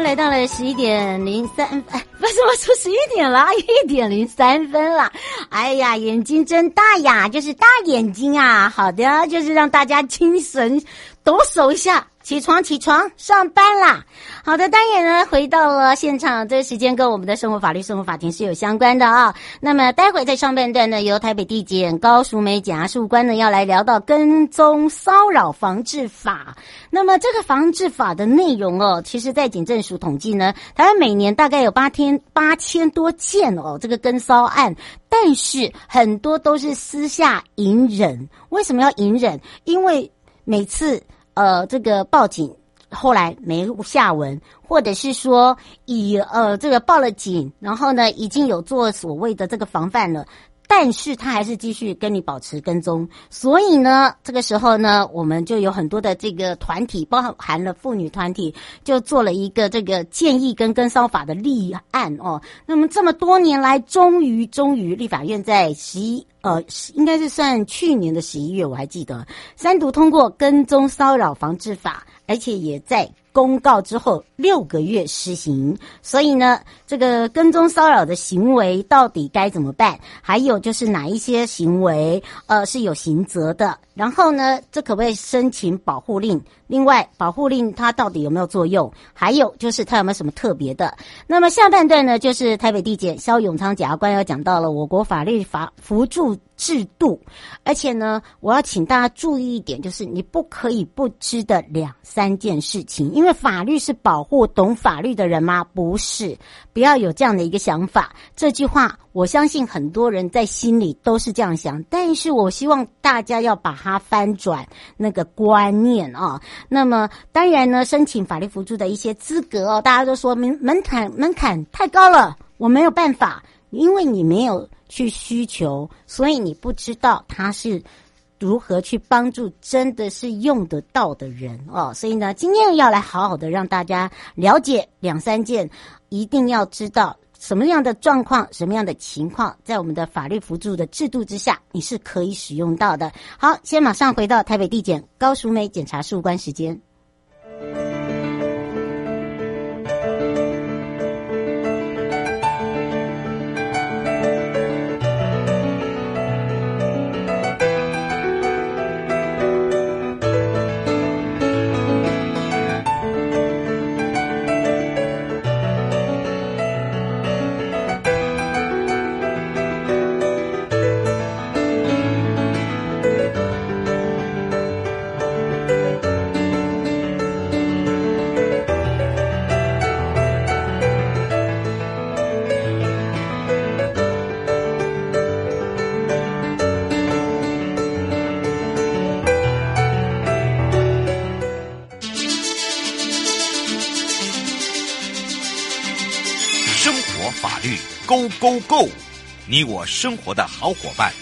来到了十一点零三，哎，为什么说十一点了？一点零三分了。哎呀，眼睛睁大呀，就是大眼睛啊。好的，就是让大家精神抖擞一下。起床，起床，上班啦！好的，单元呢回到了现场，这个时间跟我们的生活法律、生活法庭是有相关的啊。那么待会在上半段呢，由台北地检高淑美检察事官呢要来聊到跟踪骚扰防治法。那么这个防治法的内容哦，其实在警政署统计呢，台湾每年大概有八天八千多件哦，这个跟骚案，但是很多都是私下隐忍。为什么要隐忍？因为每次。呃，这个报警后来没下文，或者是说以呃这个报了警，然后呢已经有做所谓的这个防范了。但是他还是继续跟你保持跟踪，所以呢，这个时候呢，我们就有很多的这个团体，包含了妇女团体，就做了一个这个建议跟跟骚法的立案哦。那么这么多年来，终于终于立法院在十一呃，应该是算去年的十一月，我还记得三读通过跟踪骚扰防治法，而且也在。公告之后六个月施行，所以呢，这个跟踪骚扰的行为到底该怎么办？还有就是哪一些行为呃是有刑责的？然后呢，这可不可以申请保护令？另外，保护令它到底有没有作用？还有就是它有没有什么特别的？那么下半段呢，就是台北地检萧永昌检察官要讲到了我国法律法扶助制度，而且呢，我要请大家注意一点，就是你不可以不知的两三件事情，因因为法律是保护懂法律的人吗？不是，不要有这样的一个想法。这句话，我相信很多人在心里都是这样想，但是我希望大家要把它翻转那个观念啊。那么，当然呢，申请法律辅助的一些资格哦，大家都说门门槛门槛太高了，我没有办法，因为你没有。去需求，所以你不知道它是如何去帮助，真的是用得到的人哦。所以呢，今天要来好好的让大家了解两三件，一定要知道什么样的状况、什么样的情况，在我们的法律辅助的制度之下，你是可以使用到的。好，先马上回到台北地检高淑美检察事务官时间。Go Go 你我生活的好伙伴，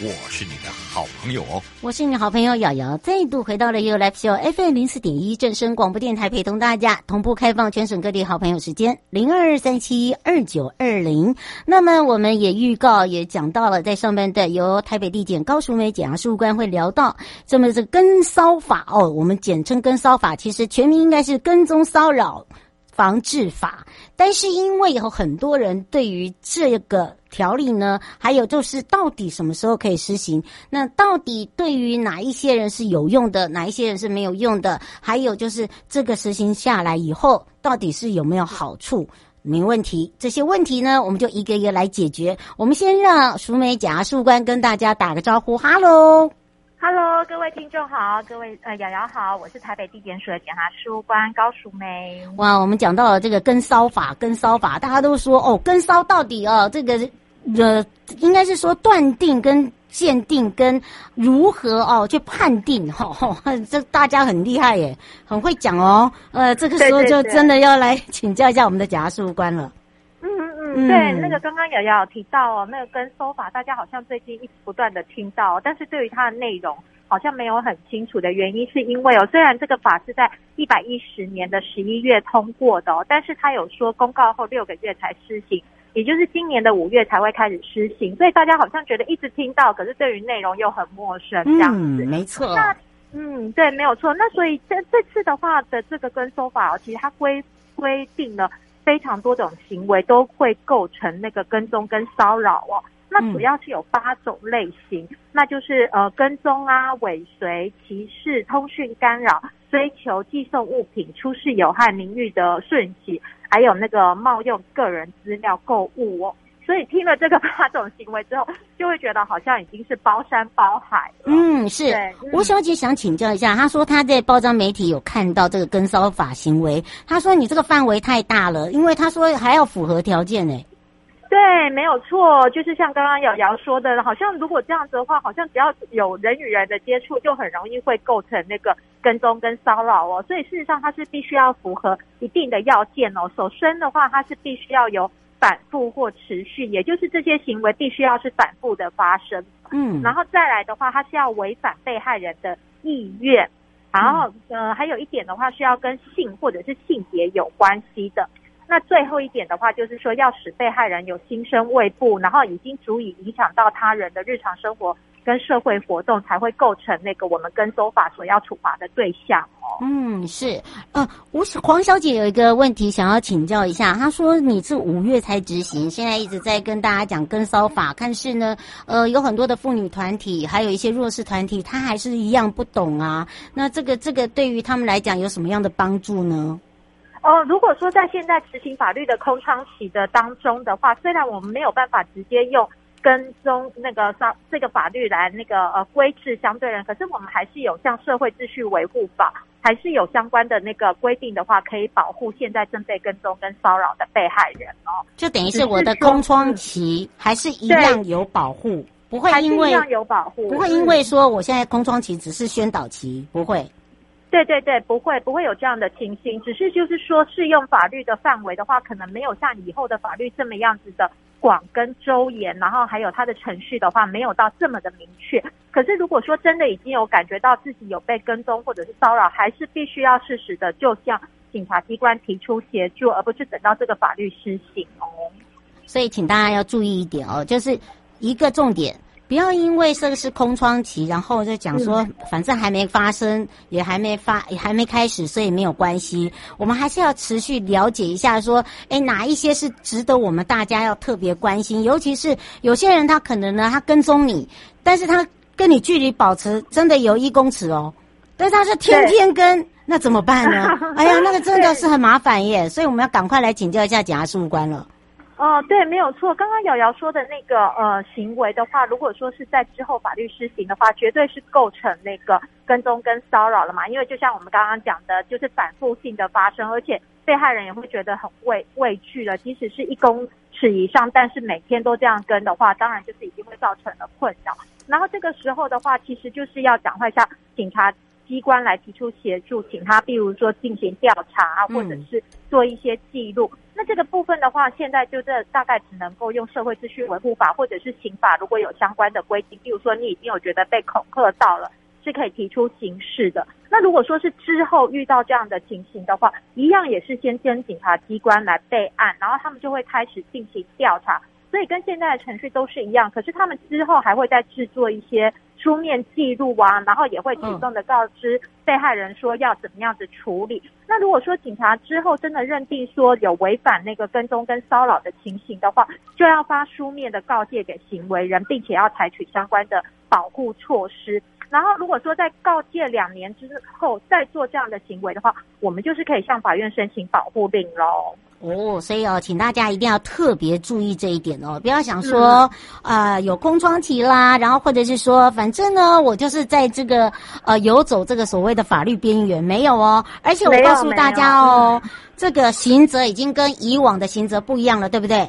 我是你的好朋友哦。我是你好朋友瑶瑶，再度回到了 U Life Show FM 零四点一正声广播电台，陪同大家同步开放全省各地好朋友时间。零二三七二九二零。那么我们也预告也讲到了，在上半段由台北地检高淑美检察事务官会聊到这么这跟骚法哦，我们简称跟骚法，其实全名应该是跟踪骚扰。防治法，但是因为有很多人对于这个条例呢，还有就是到底什么时候可以实行？那到底对于哪一些人是有用的，哪一些人是没有用的？还有就是这个实行下来以后，到底是有没有好处？没问题。这些问题呢，我们就一个一个来解决。我们先让淑美检察官跟大家打个招呼，哈喽。哈喽，各位听众好，各位呃瑶瑶好，我是台北地检署的检察事务官高淑梅。哇，我们讲到了这个跟骚法，跟骚法，大家都说哦，跟骚到底哦，这个呃，应该是说断定跟鉴定跟如何哦去判定哈、哦，这大家很厉害耶，很会讲哦。呃，这个时候就真的要来请教一下我们的检察事务官了。嗯，对，那个刚刚瑶瑶有提到哦，那个跟骚法，大家好像最近一直不断的听到，但是对于它的内容好像没有很清楚的原因，是因为哦，虽然这个法是在一百一十年的十一月通过的哦，但是它有说公告后六个月才施行，也就是今年的五月才会开始施行，所以大家好像觉得一直听到，可是对于内容又很陌生这样子。嗯，没错。那嗯，对，没有错。那所以这这次的话的这个跟骚法哦，其实它规规定了。非常多种行为都会构成那个跟踪跟骚扰哦，那主要是有八种类型，嗯、那就是呃跟踪啊、尾随、歧视、通讯干扰、追求、寄送物品、出示有害名誉的讯息，还有那个冒用个人资料购物哦。所以听了这个八种行为之后，就会觉得好像已经是包山包海了。嗯，是。吴、嗯、小姐想请教一下，她说她在报章媒体有看到这个跟骚法行为，她说你这个范围太大了，因为她说还要符合条件呢。对，没有错，就是像刚刚瑶瑶说的，好像如果这样子的话，好像只要有人与人的接触，就很容易会构成那个跟踪跟骚扰哦。所以事实上，它是必须要符合一定的要件哦。首先的话，它是必须要有。反复或持续，也就是这些行为必须要是反复的发生。嗯，然后再来的话，它是要违反被害人的意愿，然后呃，还有一点的话是要跟性或者是性别有关系的。那最后一点的话，就是说要使被害人有心生畏怖，然后已经足以影响到他人的日常生活跟社会活动，才会构成那个我们跟骚法所要处罚的对象哦。嗯，是。呃，吴黄小姐有一个问题想要请教一下，她说你是五月才执行，现在一直在跟大家讲跟骚法，但是呢，呃，有很多的妇女团体，还有一些弱势团体，她还是一样不懂啊。那这个这个对于他们来讲有什么样的帮助呢？哦，如果说在现在执行法律的空窗期的当中的话，虽然我们没有办法直接用跟踪那个法这个法律来那个呃规制相对人，可是我们还是有像社会秩序维护法，还是有相关的那个规定的话，可以保护现在正被跟踪跟骚扰的被害人哦。就等于是我的空窗期还是一样有保护，不会因为一样有保护，不会因为说我现在空窗期只是宣导期，不会。对对对，不会不会有这样的情形，只是就是说适用法律的范围的话，可能没有像以后的法律这么样子的广跟周延，然后还有他的程序的话，没有到这么的明确。可是如果说真的已经有感觉到自己有被跟踪或者是骚扰，还是必须要适时的就向警察机关提出协助，而不是等到这个法律施行哦。所以请大家要注意一点哦，就是一个重点。不要因为这个是空窗期，然后就讲说，反正还没发生，也还没发，也还没开始，所以没有关系。我们还是要持续了解一下，说，哎，哪一些是值得我们大家要特别关心？尤其是有些人，他可能呢，他跟踪你，但是他跟你距离保持真的有一公尺哦，但是他是天天跟，那怎么办呢？哎呀，那个真的是很麻烦耶，所以我们要赶快来请教一下检察事务官了。哦，对，没有错。刚刚瑶瑶说的那个呃行为的话，如果说是在之后法律施行的话，绝对是构成那个跟踪跟骚扰了嘛。因为就像我们刚刚讲的，就是反复性的发生，而且被害人也会觉得很畏畏惧了。即使是一公尺以上，但是每天都这样跟的话，当然就是已经会造成了困扰。然后这个时候的话，其实就是要赶快向警察机关来提出协助，请他，比如说进行调查，或者是做一些记录。嗯那这个部分的话，现在就这大概只能够用社会秩序维护法或者是刑法，如果有相关的规定，比如说你已经有觉得被恐吓到了，是可以提出刑事的。那如果说是之后遇到这样的情形的话，一样也是先跟警察机关来备案，然后他们就会开始进行调查。所以跟现在的程序都是一样，可是他们之后还会再制作一些书面记录啊，然后也会主动的告知被害人说要怎么样子处理。那如果说警察之后真的认定说有违反那个跟踪跟骚扰的情形的话，就要发书面的告诫给行为人，并且要采取相关的保护措施。然后如果说在告诫两年之后再做这样的行为的话，我们就是可以向法院申请保护令喽。哦，所以哦，请大家一定要特别注意这一点哦，不要想说啊、嗯呃、有空窗期啦，然后或者是说反正呢我就是在这个呃游走这个所谓的法律边缘，没有哦，而且我告诉大家哦，这个刑责已经跟以往的刑责不一样了，对不对？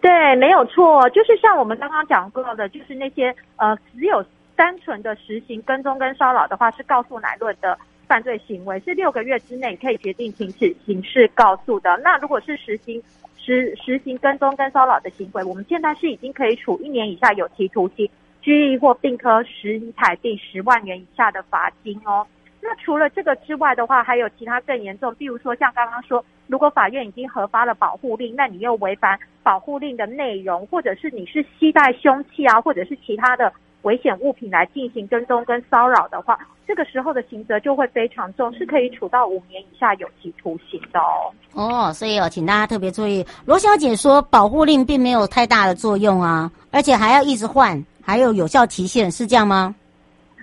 对，没有错，就是像我们刚刚讲过的，就是那些呃只有单纯的实行跟踪跟骚扰的话，是告诉乃论的。犯罪行为是六个月之内可以决定停止刑事告诉的。那如果是实行实实行跟踪跟骚扰的行为，我们现在是已经可以处一年以下有期徒刑、拘役或并科十台币十万元以下的罚金哦。那除了这个之外的话，还有其他更严重，比如说像刚刚说，如果法院已经核发了保护令，那你又违反保护令的内容，或者是你是携带凶器啊，或者是其他的。危险物品来进行跟踪跟骚扰的话，这个时候的刑责就会非常重，是可以处到五年以下有期徒刑的哦。哦，所以哦，请大家特别注意，罗小姐说保护令并没有太大的作用啊，而且还要一直换，还有有效期限，是这样吗？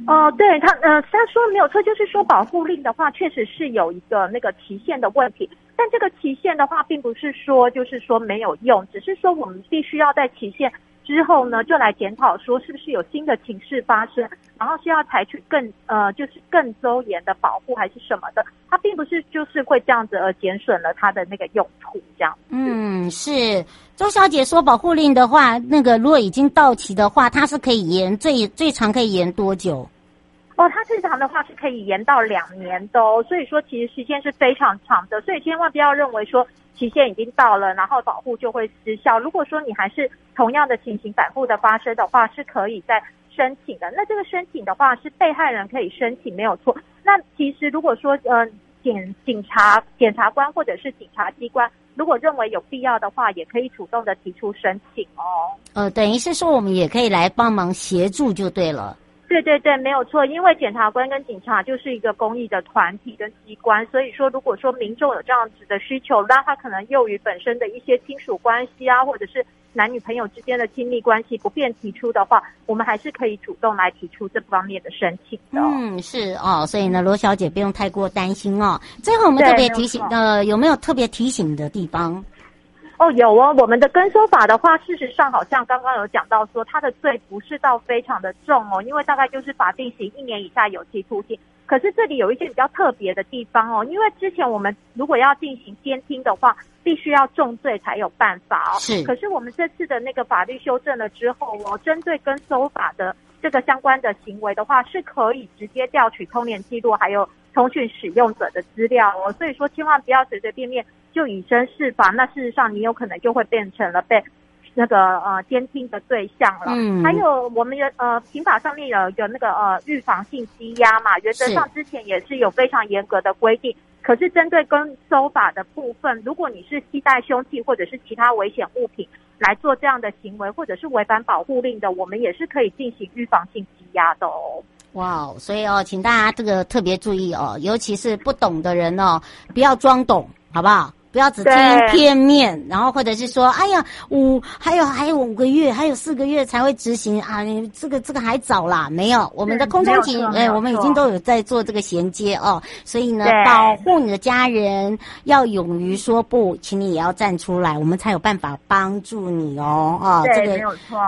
哦、呃，对他，呃，他说没有错，就是说保护令的话，确实是有一个那个期限的问题，但这个期限的话，并不是说就是说没有用，只是说我们必须要在期限。之后呢，就来检讨说是不是有新的情势发生，然后需要采取更呃，就是更周延的保护还是什么的。它并不是就是会这样子而减损了它的那个用途，这样。嗯，是周小姐说保护令的话，那个如果已经到期的话，它是可以延最最长可以延多久？哦，它最长的话是可以延到两年的哦，所以说其实时间是非常长的，所以千万不要认为说。期限已经到了，然后保护就会失效。如果说你还是同样的情形反复的发生的话，是可以再申请的。那这个申请的话，是被害人可以申请，没有错。那其实如果说呃检警察、检察官或者是警察机关，如果认为有必要的话，也可以主动的提出申请哦。呃，等于是说我们也可以来帮忙协助就对了。对对对，没有错，因为检察官跟警察就是一个公益的团体跟机关，所以说如果说民众有这样子的需求，那他可能由于本身的一些亲属关系啊，或者是男女朋友之间的亲密关系不便提出的话，我们还是可以主动来提出这方面的申请的。嗯，是哦，所以呢，罗小姐不用太过担心哦。最后我们特别提醒，呃，有没有特别提醒的地方？哦，有哦，我们的跟收法的话，事实上好像刚刚有讲到说，他的罪不是到非常的重哦，因为大概就是法定刑一年以下有期徒刑。可是这里有一些比较特别的地方哦，因为之前我们如果要进行监听的话，必须要重罪才有办法哦。是。可是我们这次的那个法律修正了之后哦，针对跟收法的这个相关的行为的话，是可以直接调取通联记录还有通讯使用者的资料哦。所以说，千万不要随随便便。就以身试法，那事实上你有可能就会变成了被那个呃监听的对象了。嗯，还有我们有呃刑法上面有一个那个呃预防性羁押嘛，原则上之前也是有非常严格的规定。可是针对跟搜法的部分，如果你是携带凶器或者是其他危险物品来做这样的行为，或者是违反保护令的，我们也是可以进行预防性羁押的哦。哇，所以哦，请大家这个特别注意哦，尤其是不懂的人哦，不要装懂，好不好？不要只听片面，然后或者是说，哎呀，五还有还有五个月，还有四个月才会执行啊！你这个这个还早啦，没有，我们的空中警，哎，我们已经都有在做这个衔接哦。所以呢，保护你的家人，要勇于说不，请你也要站出来，我们才有办法帮助你哦。哦，这个，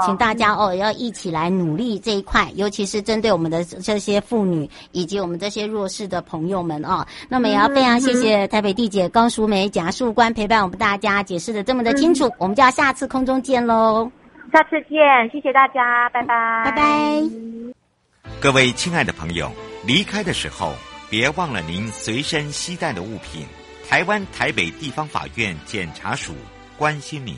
请大家哦要一起来努力这一块，尤其是针对我们的这些妇女以及我们这些弱势的朋友们哦。那么也要非常谢谢台北地姐高淑梅检察官陪伴我们大家解释的这么的清楚，嗯，我们就要下次空中见喽。下次见，谢谢大家，拜拜，拜拜。各位亲爱的朋友，离开的时候别忘了您随身携带的物品。台湾台北地方法院检察署关心您。